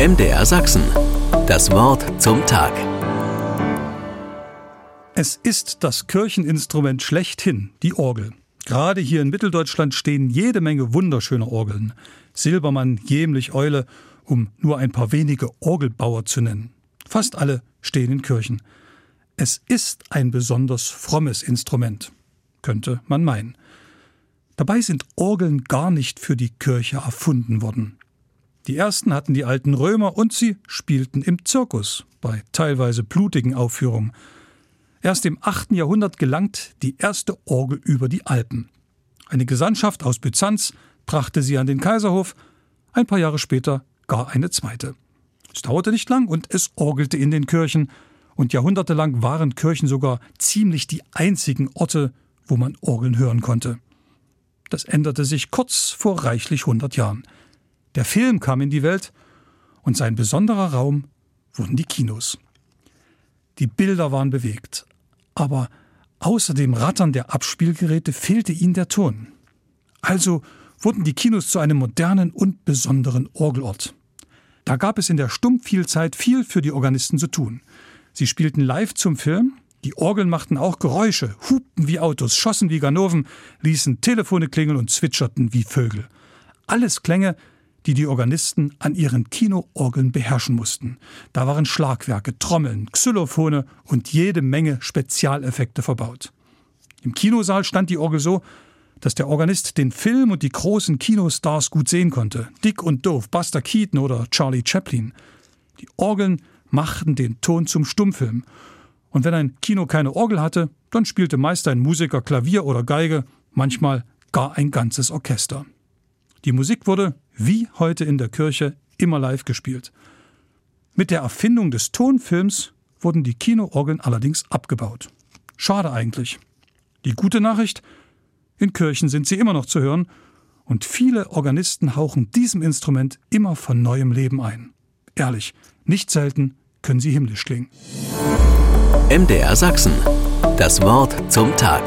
MDR Sachsen. Das Wort zum Tag. Es ist das Kircheninstrument schlechthin, die Orgel. Gerade hier in Mitteldeutschland stehen jede Menge wunderschöner Orgeln. Silbermann, Jämlich, Eule, um nur ein paar wenige Orgelbauer zu nennen. Fast alle stehen in Kirchen. Es ist ein besonders frommes Instrument, könnte man meinen. Dabei sind Orgeln gar nicht für die Kirche erfunden worden. Die ersten hatten die alten Römer und sie spielten im Zirkus bei teilweise blutigen Aufführungen. Erst im 8. Jahrhundert gelangt die erste Orgel über die Alpen. Eine Gesandtschaft aus Byzanz brachte sie an den Kaiserhof, ein paar Jahre später gar eine zweite. Es dauerte nicht lang und es orgelte in den Kirchen, und jahrhundertelang waren Kirchen sogar ziemlich die einzigen Orte, wo man Orgeln hören konnte. Das änderte sich kurz vor reichlich 100 Jahren. Der Film kam in die Welt und sein besonderer Raum wurden die Kinos. Die Bilder waren bewegt, aber außer dem Rattern der Abspielgeräte fehlte ihnen der Ton. Also wurden die Kinos zu einem modernen und besonderen Orgelort. Da gab es in der Stummvielzeit viel für die Organisten zu tun. Sie spielten live zum Film, die Orgeln machten auch Geräusche, hupten wie Autos, schossen wie Ganoven, ließen Telefone klingeln und zwitscherten wie Vögel. Alles Klänge, die die Organisten an ihren Kinoorgeln beherrschen mussten. Da waren Schlagwerke, Trommeln, Xylophone und jede Menge Spezialeffekte verbaut. Im Kinosaal stand die Orgel so, dass der Organist den Film und die großen Kinostars gut sehen konnte. Dick und Doof, Buster Keaton oder Charlie Chaplin. Die Orgeln machten den Ton zum Stummfilm und wenn ein Kino keine Orgel hatte, dann spielte meist ein Musiker Klavier oder Geige, manchmal gar ein ganzes Orchester. Die Musik wurde, wie heute in der Kirche, immer live gespielt. Mit der Erfindung des Tonfilms wurden die Kinoorgeln allerdings abgebaut. Schade eigentlich. Die gute Nachricht, in Kirchen sind sie immer noch zu hören und viele Organisten hauchen diesem Instrument immer von neuem Leben ein. Ehrlich, nicht selten können sie himmlisch klingen. MDR Sachsen. Das Wort zum Tag.